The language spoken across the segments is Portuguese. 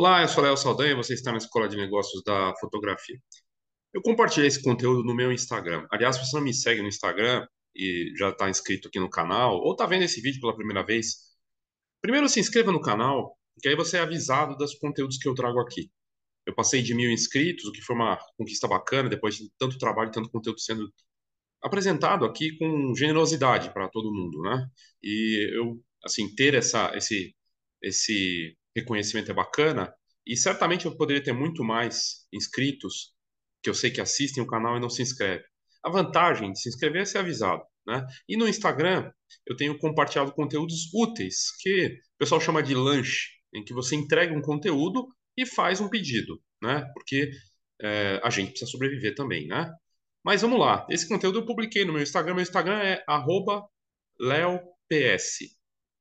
Olá, eu sou Léo Saldanha, você está na Escola de Negócios da Fotografia. Eu compartilhei esse conteúdo no meu Instagram. Aliás, se você não me segue no Instagram e já está inscrito aqui no canal, ou está vendo esse vídeo pela primeira vez, primeiro se inscreva no canal, porque aí você é avisado dos conteúdos que eu trago aqui. Eu passei de mil inscritos, o que foi uma conquista bacana, depois de tanto trabalho tanto conteúdo sendo apresentado aqui com generosidade para todo mundo, né? E eu, assim, ter essa, esse, esse reconhecimento é bacana, e certamente eu poderia ter muito mais inscritos que eu sei que assistem o canal e não se inscrevem. A vantagem de se inscrever é ser avisado. Né? E no Instagram, eu tenho compartilhado conteúdos úteis, que o pessoal chama de lanche, em que você entrega um conteúdo e faz um pedido, né? porque é, a gente precisa sobreviver também. Né? Mas vamos lá, esse conteúdo eu publiquei no meu Instagram, meu Instagram é leops,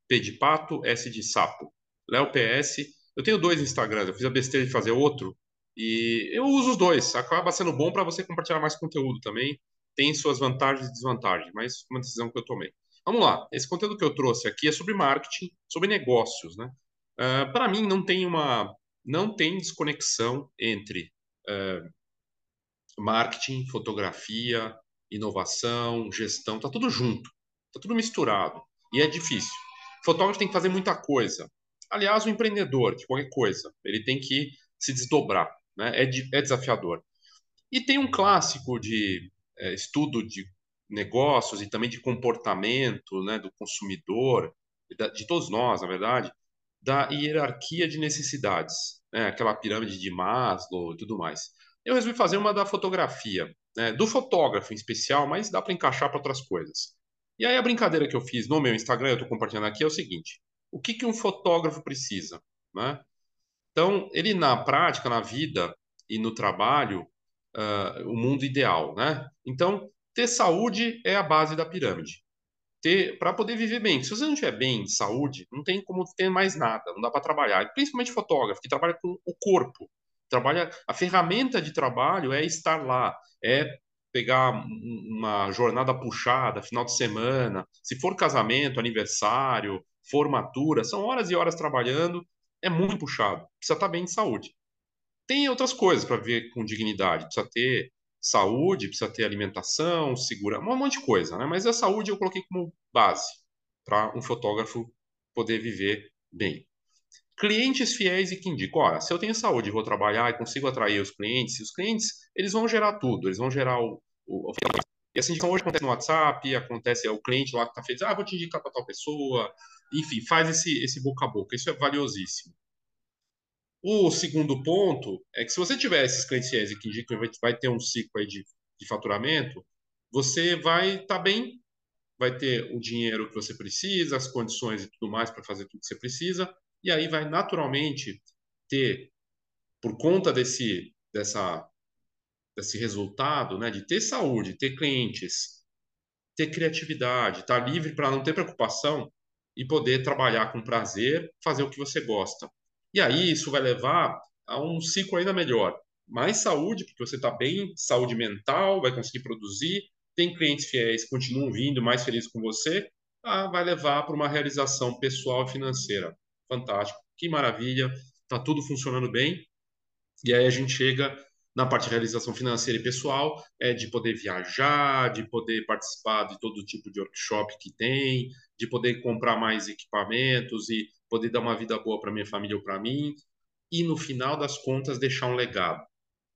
P de pato, S de sapo. Léo PS. Eu tenho dois Instagrams, eu fiz a besteira de fazer outro e eu uso os dois. Acaba sendo bom para você compartilhar mais conteúdo também. Tem suas vantagens e desvantagens, mas uma decisão que eu tomei. Vamos lá. Esse conteúdo que eu trouxe aqui é sobre marketing, sobre negócios, né? Uh, ah, para mim não tem uma, não tem desconexão entre uh, marketing, fotografia, inovação, gestão, tá tudo junto, tá tudo misturado e é difícil. O fotógrafo tem que fazer muita coisa. Aliás, o empreendedor de qualquer coisa, ele tem que se desdobrar, né? é, de, é desafiador. E tem um clássico de é, estudo de negócios e também de comportamento né, do consumidor, de todos nós, na verdade, da hierarquia de necessidades, né, aquela pirâmide de Maslow e tudo mais. Eu resolvi fazer uma da fotografia, né, do fotógrafo em especial, mas dá para encaixar para outras coisas. E aí a brincadeira que eu fiz no meu Instagram, eu estou compartilhando aqui, é o seguinte: o que, que um fotógrafo precisa? Né? Então, ele na prática, na vida e no trabalho, uh, o mundo ideal. Né? Então, ter saúde é a base da pirâmide. Para poder viver bem. Se você não estiver bem de saúde, não tem como ter mais nada, não dá para trabalhar. Principalmente fotógrafo, que trabalha com o corpo. Trabalha, a ferramenta de trabalho é estar lá, é pegar uma jornada puxada, final de semana, se for casamento, aniversário, formatura, são horas e horas trabalhando, é muito puxado, precisa estar bem de saúde. Tem outras coisas para ver com dignidade, precisa ter saúde, precisa ter alimentação, segurança, um monte de coisa, né? Mas a saúde eu coloquei como base para um fotógrafo poder viver bem. Clientes fiéis e que indicam, olha, se eu tenho saúde e vou trabalhar e consigo atrair os clientes, os clientes, eles vão gerar tudo, eles vão gerar o, o, o e assim, então hoje acontece no WhatsApp, acontece é o cliente lá que está feliz, ah, vou te indicar para tal pessoa, enfim, faz esse, esse boca a boca, isso é valiosíssimo. O segundo ponto é que se você tiver esses clientes fiéis que indicam que vai ter um ciclo aí de, de faturamento, você vai estar tá bem, vai ter o dinheiro que você precisa, as condições e tudo mais para fazer tudo que você precisa, e aí vai naturalmente ter, por conta desse, dessa desse resultado, né, de ter saúde, ter clientes, ter criatividade, estar tá livre para não ter preocupação e poder trabalhar com prazer, fazer o que você gosta. E aí isso vai levar a um ciclo ainda melhor. Mais saúde, porque você está bem, saúde mental, vai conseguir produzir, tem clientes fiéis, continuam vindo mais felizes com você, ah, vai levar para uma realização pessoal e financeira. Fantástico, que maravilha, está tudo funcionando bem. E aí a gente chega na parte de realização financeira e pessoal, é de poder viajar, de poder participar de todo tipo de workshop que tem, de poder comprar mais equipamentos e poder dar uma vida boa para minha família ou para mim, e no final das contas deixar um legado.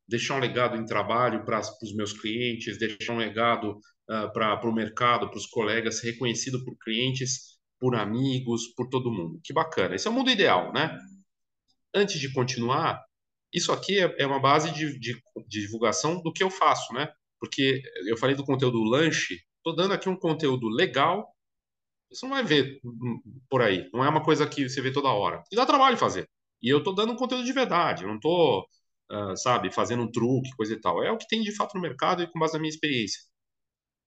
Deixar um legado em trabalho para os meus clientes, deixar um legado uh, para o mercado, para os colegas, reconhecido por clientes, por amigos, por todo mundo. Que bacana. Esse é o mundo ideal, né? Antes de continuar, isso aqui é, é uma base de, de, de, divulgação do que eu faço, né? Porque eu falei do conteúdo lanche, estou dando aqui um conteúdo legal, você não vai ver por aí, não é uma coisa que você vê toda hora. E dá trabalho fazer. E eu estou dando conteúdo de verdade, eu não estou, uh, sabe, fazendo um truque, coisa e tal. É o que tem de fato no mercado e com base na minha experiência.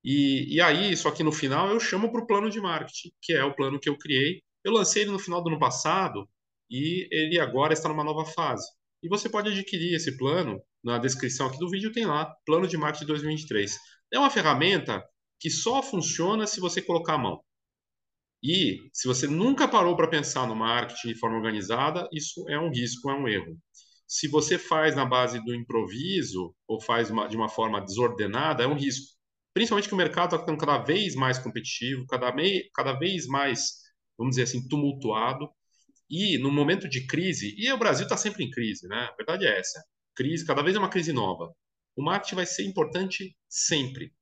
E, e aí, isso aqui no final, eu chamo para o plano de marketing, que é o plano que eu criei. Eu lancei ele no final do ano passado e ele agora está numa nova fase. E você pode adquirir esse plano, na descrição aqui do vídeo tem lá, Plano de Marketing 2023. É uma ferramenta que só funciona se você colocar a mão. E se você nunca parou para pensar no marketing de forma organizada, isso é um risco, é um erro. Se você faz na base do improviso ou faz uma, de uma forma desordenada, é um risco. Principalmente que o mercado está ficando cada vez mais competitivo, cada, mei, cada vez mais, vamos dizer assim, tumultuado. E no momento de crise, e o Brasil está sempre em crise, né? A verdade é essa. Crise, cada vez é uma crise nova. O marketing vai ser importante sempre.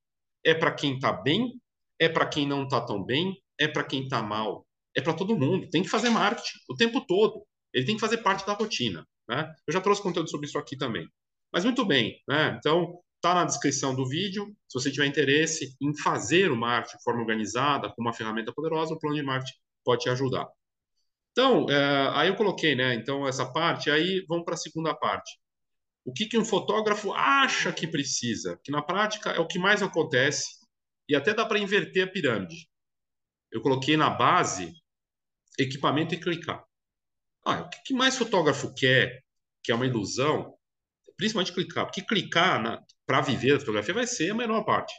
É para quem está bem, é para quem não está tão bem, é para quem está mal, é para todo mundo. Tem que fazer marketing o tempo todo. Ele tem que fazer parte da rotina. Né? Eu já trouxe conteúdo sobre isso aqui também. Mas muito bem, né? Então, está na descrição do vídeo. Se você tiver interesse em fazer o marketing de forma organizada, com uma ferramenta poderosa, o plano de marketing pode te ajudar. Então, é, aí eu coloquei, né? Então, essa parte, aí vamos para a segunda parte. O que, que um fotógrafo acha que precisa? Que na prática é o que mais acontece e até dá para inverter a pirâmide eu coloquei na base equipamento e clicar. Ah, o que mais fotógrafo quer, que é uma ilusão, principalmente clicar, porque clicar para viver a fotografia vai ser a menor parte.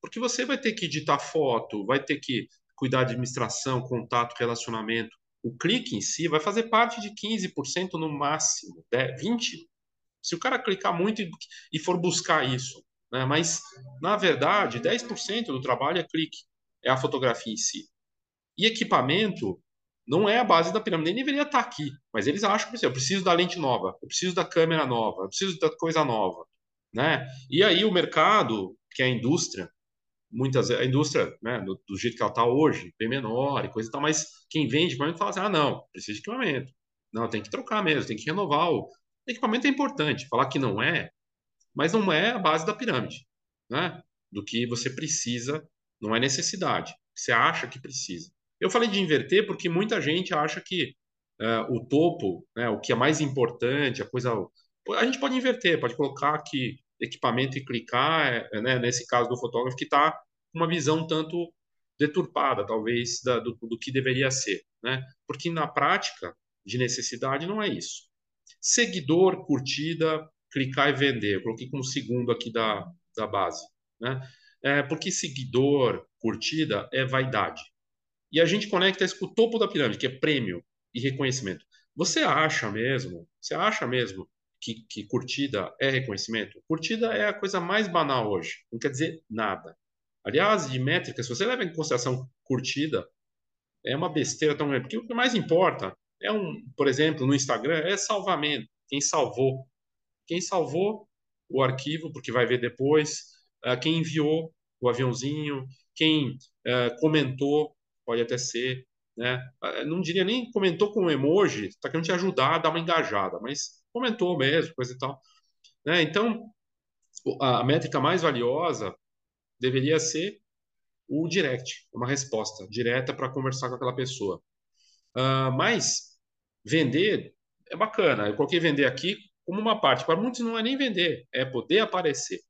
Porque você vai ter que editar foto, vai ter que cuidar de administração, contato, relacionamento. O clique em si vai fazer parte de 15% no máximo, 20%. Se o cara clicar muito e for buscar isso. Né? Mas, na verdade, 10% do trabalho é clique é a fotografia em si. E equipamento não é a base da pirâmide, nem deveria estar aqui, mas eles acham que eu preciso da lente nova, eu preciso da câmera nova, eu preciso da coisa nova, né? E aí o mercado, que é a indústria, muitas a indústria, né, do, do jeito que ela está hoje, bem menor e coisa e tal, mas quem vende equipamento fala assim, ah, não, precisa de equipamento, não, tem que trocar mesmo, tem que renovar o, equipamento é importante, falar que não é, mas não é a base da pirâmide, né? Do que você precisa não é necessidade. Você acha que precisa. Eu falei de inverter porque muita gente acha que uh, o topo, né, o que é mais importante, a coisa. A gente pode inverter, pode colocar aqui equipamento e clicar, é, né, nesse caso do fotógrafo, que está com uma visão tanto deturpada, talvez, da, do, do, que deveria ser. Né? Porque na prática, de necessidade, não é isso. Seguidor, curtida, clicar e vender. Eu coloquei como segundo aqui da, da base. Né? É, porque seguidor, curtida, é vaidade. E a gente conecta isso com o topo da pirâmide, que é prêmio e reconhecimento. Você acha mesmo, você acha mesmo que, que curtida é reconhecimento? Curtida é a coisa mais banal hoje, não quer dizer nada. Aliás, de métrica, se você leva em consideração curtida, é uma besteira tão grande. Porque o que mais importa é um, por exemplo, no Instagram, é salvamento. Quem salvou? Quem salvou o arquivo, porque vai ver depois, quem enviou o aviãozinho, quem uh, comentou, pode até ser, né? Uh, não diria nem comentou com um emoji, está querendo te ajudar a dar uma engajada, mas comentou mesmo, coisa e tal. Né? Então, a métrica mais valiosa deveria ser o direct, uma resposta direta para conversar com aquela pessoa. Uh, mas vender é bacana. Eu coloquei vender aqui como uma parte. Para muitos não é nem vender, é poder aparecer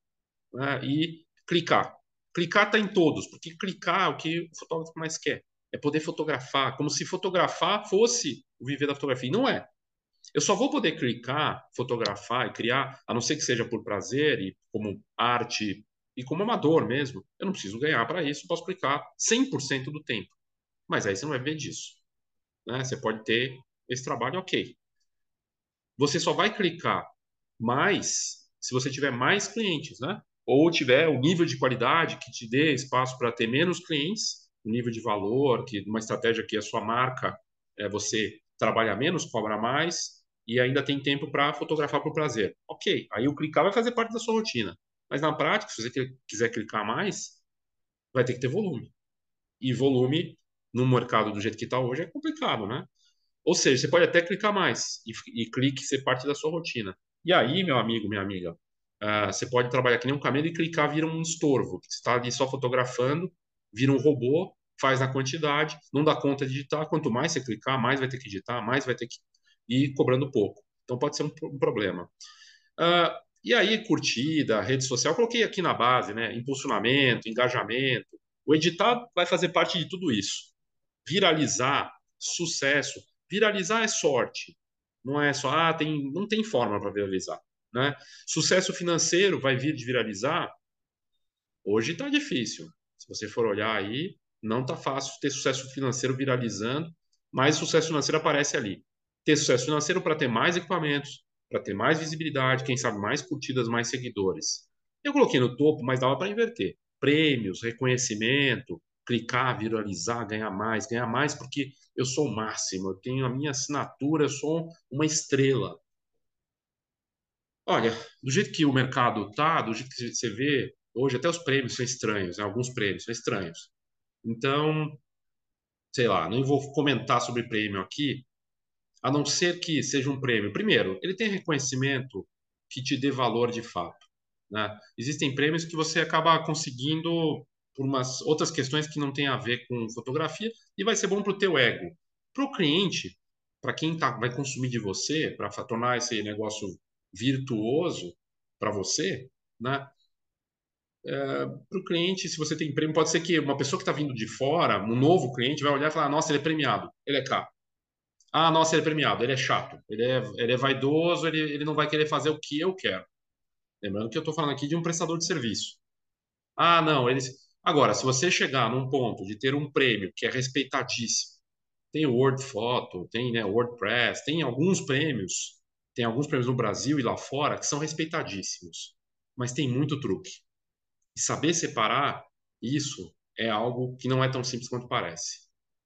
né, e clicar. Clicar está em todos, porque clicar é o que o fotógrafo mais quer. É poder fotografar, como se fotografar fosse o viver da fotografia. E não é. Eu só vou poder clicar, fotografar e criar, a não ser que seja por prazer e como arte e como amador mesmo. Eu não preciso ganhar para isso, posso clicar 100% do tempo. Mas aí você não vai ver disso. Né? Você pode ter esse trabalho, ok. Você só vai clicar mais se você tiver mais clientes, né? Ou tiver o nível de qualidade que te dê espaço para ter menos clientes, o nível de valor, que uma estratégia que a sua marca é você trabalha menos, cobra mais e ainda tem tempo para fotografar por prazer. Ok, aí o clicar vai fazer parte da sua rotina. Mas na prática, se você quiser clicar mais, vai ter que ter volume. E volume no mercado do jeito que está hoje é complicado, né? Ou seja, você pode até clicar mais e, e clique ser parte da sua rotina. E aí, meu amigo, minha amiga, Uh, você pode trabalhar que nem um camelo e clicar vira um estorvo. Você está ali só fotografando, vira um robô, faz na quantidade, não dá conta de editar. Quanto mais você clicar, mais vai ter que editar, mais vai ter que ir cobrando pouco. Então pode ser um, um problema. Uh, e aí, curtida, rede social, coloquei aqui na base, né? Impulsionamento, engajamento. O editar vai fazer parte de tudo isso. Viralizar, sucesso. Viralizar é sorte. Não é só, ah, tem, não tem forma para viralizar. Né? Sucesso financeiro vai vir de viralizar? Hoje está difícil. Se você for olhar aí, Não tá fácil ter sucesso financeiro viralizando, mas sucesso financeiro aparece ali. Ter sucesso financeiro para ter mais equipamentos, para ter mais visibilidade, quem sabe mais curtidas, mais seguidores. Eu coloquei no topo, mas dava para inverter. Prêmios, reconhecimento, clicar, viralizar, ganhar mais, ganhar mais porque eu sou o máximo, eu tenho a minha assinatura, eu sou uma estrela. Olha, do jeito que o mercado tá, do jeito que você vê, hoje até os prêmios são estranhos, né? alguns prêmios são estranhos. Então, sei lá, não vou comentar sobre prêmio aqui, a não ser que seja um prêmio. Primeiro, ele tem reconhecimento que te dê valor de fato. Né? Existem prêmios que você acaba conseguindo por umas outras questões que não tem a ver com fotografia e vai ser bom para o teu ego. Para o cliente, para quem tá, vai consumir de você, para tornar esse negócio virtuoso para você, né? É, para o cliente, se você tem prêmio, pode ser que uma pessoa que está vindo de fora, um novo cliente, vai olhar e falar: Nossa, ele é premiado, ele é caro. Ah, nossa, ele é premiado, ele é chato, ele é, ele é vaidoso, ele, ele não vai querer fazer o que eu quero. Lembrando que eu estou falando aqui de um prestador de serviço. Ah, não, eles. Agora, se você chegar num ponto de ter um prêmio que é respeitadíssimo, tem Word Photo, tem né, WordPress, tem alguns prêmios, tem alguns prêmios no Brasil e lá fora que são respeitadíssimos, mas tem muito truque. E saber separar isso é algo que não é tão simples quanto parece.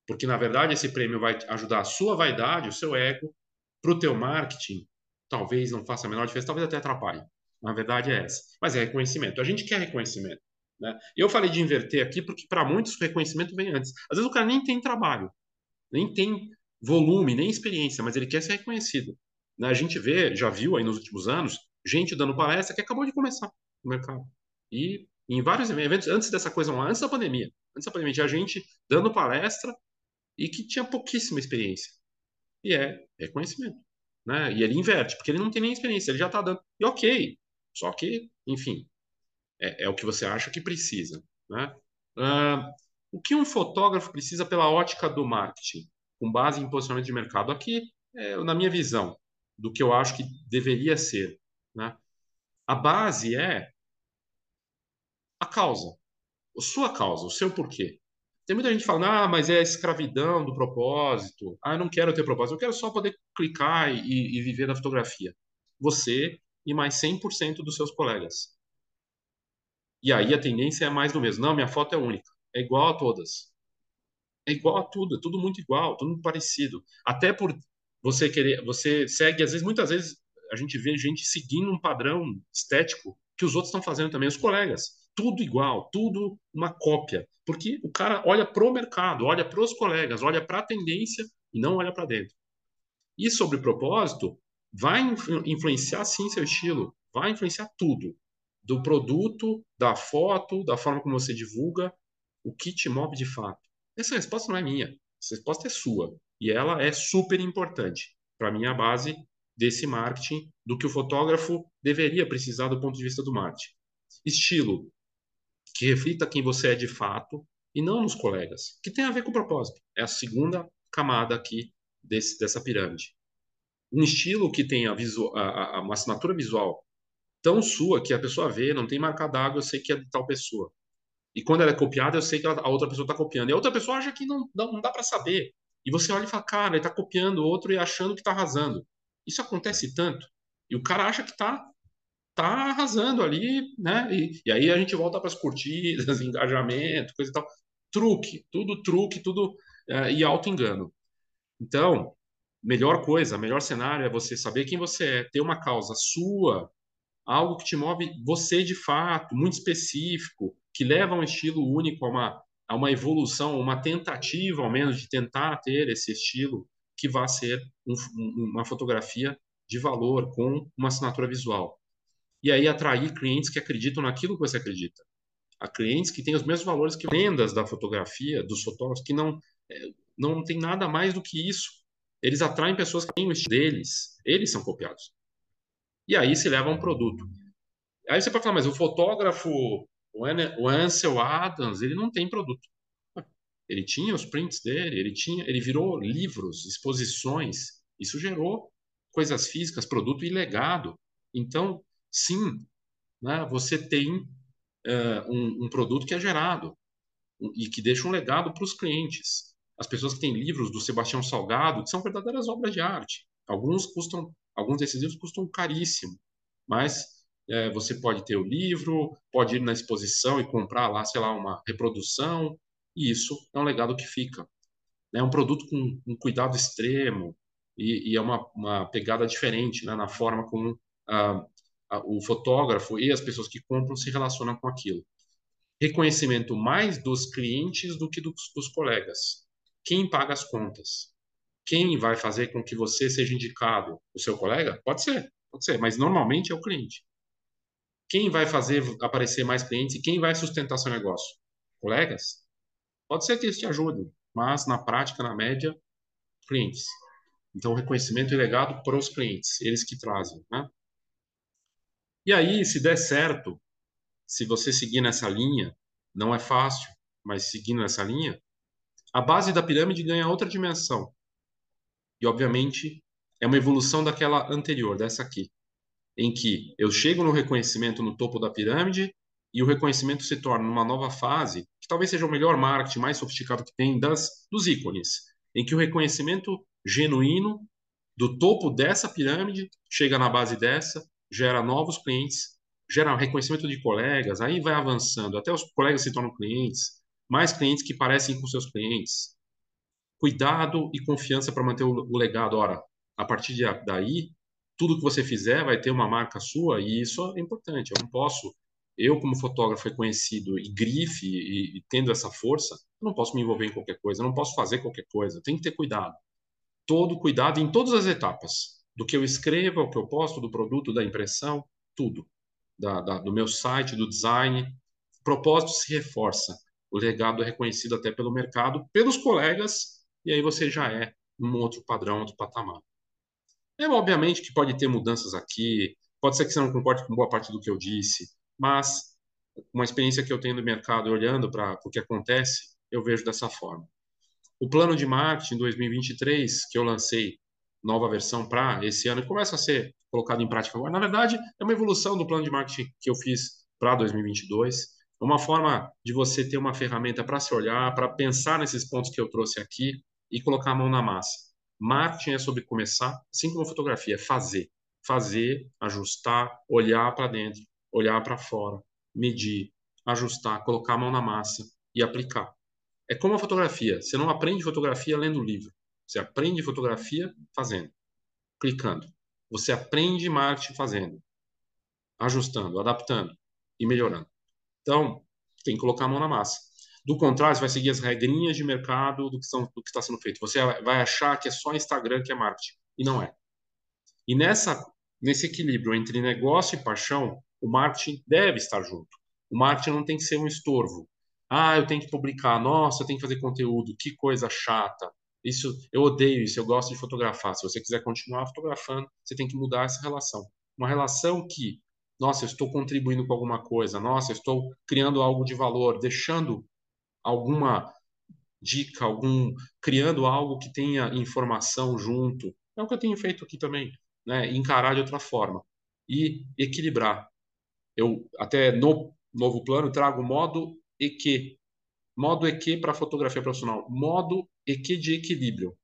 Porque, na verdade, esse prêmio vai ajudar a sua vaidade, o seu ego, para o teu marketing, talvez não faça a menor diferença, talvez até atrapalhe. Na verdade é essa. Mas é reconhecimento. A gente quer reconhecimento. Né? Eu falei de inverter aqui porque, para muitos, o reconhecimento vem antes. Às vezes o cara nem tem trabalho, nem tem volume, nem experiência, mas ele quer ser reconhecido. Né? A gente vê, já viu aí nos últimos anos, gente dando palestra que acabou de começar no mercado. E em vários eventos, antes dessa coisa, antes da pandemia, antes da pandemia, tinha gente dando palestra e que tinha pouquíssima experiência. E é reconhecimento. Né? E ele inverte, porque ele não tem nem experiência, ele já está dando. E ok, só que, enfim, é, é o que você acha que precisa. Né? O que um fotógrafo precisa pela ótica do marketing, com base em posicionamento de mercado? Aqui, é, na minha visão, do que eu acho que deveria ser. Né? A base é a causa, a sua causa, o seu porquê. Tem muita gente falando, ah, mas é a escravidão do propósito. Ah, eu não quero ter propósito, eu quero só poder clicar e, e viver da fotografia. Você e mais 100% dos seus colegas. E aí a tendência é mais do mesmo. Não, minha foto é única. É igual a todas. É igual a tudo, é tudo muito igual, tudo muito parecido. Até por você querer, você segue, às vezes, muitas vezes a gente vê gente seguindo um padrão estético que os outros estão fazendo também, os colegas. Tudo igual, tudo uma cópia. Porque o cara olha pro mercado, olha para os colegas, olha para a tendência e não olha para dentro. E sobre propósito, vai influenciar sim seu estilo, vai influenciar tudo. Do produto, da foto, da forma como você divulga, o que te move de fato. Essa resposta não é minha, essa resposta é sua. E ela é super importante para mim a base desse marketing, do que o fotógrafo deveria precisar do ponto de vista do marketing. Estilo, que reflita quem você é de fato e não nos colegas, que tem a ver com o propósito. É a segunda camada aqui desse, dessa pirâmide um estilo que visual, a, a, uma assinatura visual tão sua que a pessoa vê, não tem marca d'água, eu sei que é de tal pessoa. E quando ela é copiada, eu sei que ela, a outra pessoa está copiando. E a outra pessoa acha que não, não, não dá para saber. E você olha e fala, cara, ele está copiando outro e achando que está arrasando. Isso acontece tanto. E o cara acha que está tá arrasando ali, né? E, e aí a gente volta para as curtidas, engajamento, coisa e tal. Truque, tudo truque, tudo é, e auto-engano. Então, melhor coisa, melhor cenário é você saber quem você é, ter uma causa sua, algo que te move você de fato, muito específico, que leva a um estilo único, a uma, a uma evolução, uma tentativa, ao menos, de tentar ter esse estilo que vá ser um, uma fotografia de valor com uma assinatura visual. E aí atrair clientes que acreditam naquilo que você acredita. A clientes que têm os mesmos valores que vendas da fotografia, dos fotógrafos, que não, é, não tem nada mais do que isso eles atraem pessoas que têm o estilo deles, eles são copiados. E aí se leva um produto. Aí você pode falar, mas o fotógrafo, o Ansel Adams, ele não tem produto. Ele tinha os prints dele, ele tinha, ele virou livros, exposições. Isso gerou coisas físicas, produto e legado. Então, sim, né, você tem uh, um, um produto que é gerado. e que deixa um legado para os clientes. As pessoas que têm livros do Sebastião Salgado, que são verdadeiras obras de arte. Alguns custam, alguns desses livros custam caríssimo, mas é, você pode ter o livro, pode ir na exposição e comprar lá, sei lá, uma reprodução, e isso é um legado que fica. É um produto com um cuidado extremo e, e é uma, uma, pegada diferente né, na forma como ah, o fotógrafo e as pessoas que compram se relacionam com aquilo. Reconhecimento mais dos clientes do que dos, dos colegas. Quem paga as contas? Quem vai fazer com que você seja indicado? O seu colega? Pode ser, pode ser, mas normalmente é o cliente. Quem vai fazer aparecer mais clientes e quem vai sustentar seu negócio? Colegas? Pode ser que eles te ajudem, mas na prática, na média, clientes. Então, reconhecimento e legado para os clientes, eles que trazem. Né? E aí, se der certo, se você seguir nessa linha, não é fácil, mas seguindo nessa linha, a base da pirâmide ganha outra dimensão. E, obviamente, é uma evolução daquela anterior, dessa aqui, em que eu chego no reconhecimento no topo da pirâmide e o reconhecimento se torna numa nova fase, que talvez seja o melhor marketing mais sofisticado que tem das, dos ícones, em que o reconhecimento genuíno do topo dessa pirâmide chega na base dessa gera novos clientes, gera reconhecimento de colegas, aí vai avançando, até os colegas se tornam clientes, mais clientes que parecem com seus clientes. Cuidado e confiança para manter o legado. Ora, a partir de, daí, tudo que você fizer vai ter uma marca sua e isso é importante. Eu não posso, eu como fotógrafo reconhecido e grife e, e tendo essa força, eu não posso me envolver em qualquer coisa, não posso fazer qualquer coisa. Tem que ter cuidado. Todo cuidado em todas as etapas do que eu escrevo, o que eu posto, do produto, da impressão, tudo. Da, da, do meu site, do design. O propósito se reforça. O legado é reconhecido até pelo mercado, pelos colegas, e aí você já é um outro padrão, outro patamar. É obviamente que pode ter mudanças aqui, pode ser que você não concorde com boa parte do que eu disse, mas uma experiência que eu tenho no mercado olhando para o que acontece, eu vejo dessa forma. O plano de marketing 2023 que eu lancei nova versão para esse ano começa a ser colocado em prática agora. Na verdade, é uma evolução do plano de marketing que eu fiz para 2022. É uma forma de você ter uma ferramenta para se olhar, para pensar nesses pontos que eu trouxe aqui e colocar a mão na massa. Marketing é sobre começar, assim como fotografia, é fazer. Fazer, ajustar, olhar para dentro, olhar para fora, medir, ajustar, colocar a mão na massa e aplicar. É como a fotografia. Você não aprende fotografia lendo livro. Você aprende fotografia fazendo, clicando. Você aprende marketing fazendo, ajustando, adaptando e melhorando. Então, tem que colocar a mão na massa. Do contrário, você vai seguir as regrinhas de mercado do que, está sendo feito. Você vai achar que é só Instagram que é marketing. E não é. E nessa, nesse equilíbrio entre negócio e paixão, o marketing deve estar junto. O marketing não tem que ser um estorvo. Ah, eu tenho que publicar. Nossa, eu tenho que fazer conteúdo. Que coisa chata. Isso, eu odeio isso, eu gosto de fotografar. Se você quiser continuar fotografando, você tem que mudar essa relação. Uma relação que, nossa, eu estou contribuindo com alguma coisa, nossa, eu estou criando algo de valor, deixando alguma dica, algum criando algo que tenha informação junto. É o que eu tenho feito aqui também, né? Encarar de outra forma e equilibrar. Eu até no novo plano trago modo EQ, modo EQ para fotografia profissional, modo EQ de equilíbrio.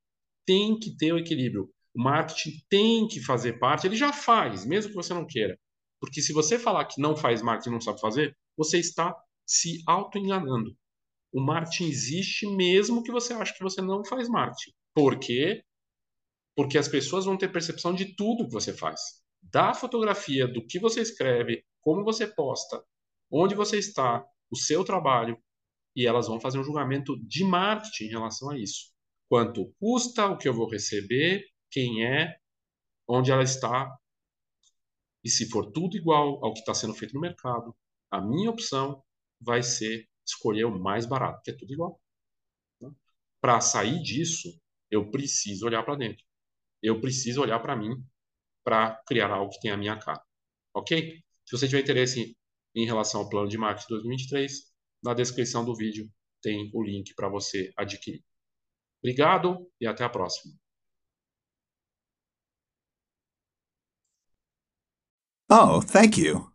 Tem que ter o equilíbrio. O marketing tem que fazer parte, ele já faz, mesmo que você não queira. Porque se você falar que não faz marketing não sabe fazer, você está se auto-enganando. O marketing existe mesmo que você ache que você não faz marketing. Por quê? Porque as pessoas vão ter percepção de tudo que você faz. Da fotografia, do que você escreve, como você posta, onde você está, o seu trabalho, e elas vão fazer um julgamento de marketing em relação a isso. Quanto custa, o que eu vou receber, quem é, onde ela está. E se for tudo igual ao que está sendo feito no mercado, a minha opção vai ser escolher o mais barato, que é tudo igual. Né? Para sair disso, eu preciso olhar para dentro. Eu preciso olhar para mim para criar algo que tenha a minha cara. Ok? Se você tiver interesse em relação ao plano de marketing 2023, na descrição do vídeo tem o link para você adquirir. Obrigado e até a próxima. Oh, thank you.